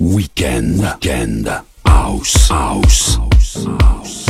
Weekend. Weekend. House. House. House.